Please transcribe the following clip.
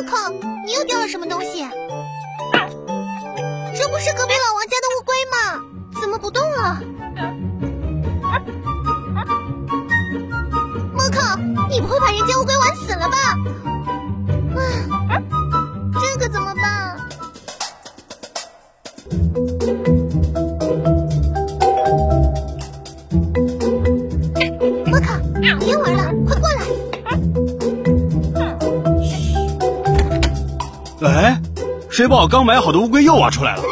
莫靠，你又掉了什么东西？这不是隔壁老王家的乌龟吗？怎么不动了？莫靠，你不会把人家乌龟玩死了吧？啊，这可怎么办？莫靠，别玩了，快过来！哎，谁把我刚买好的乌龟又挖出来了？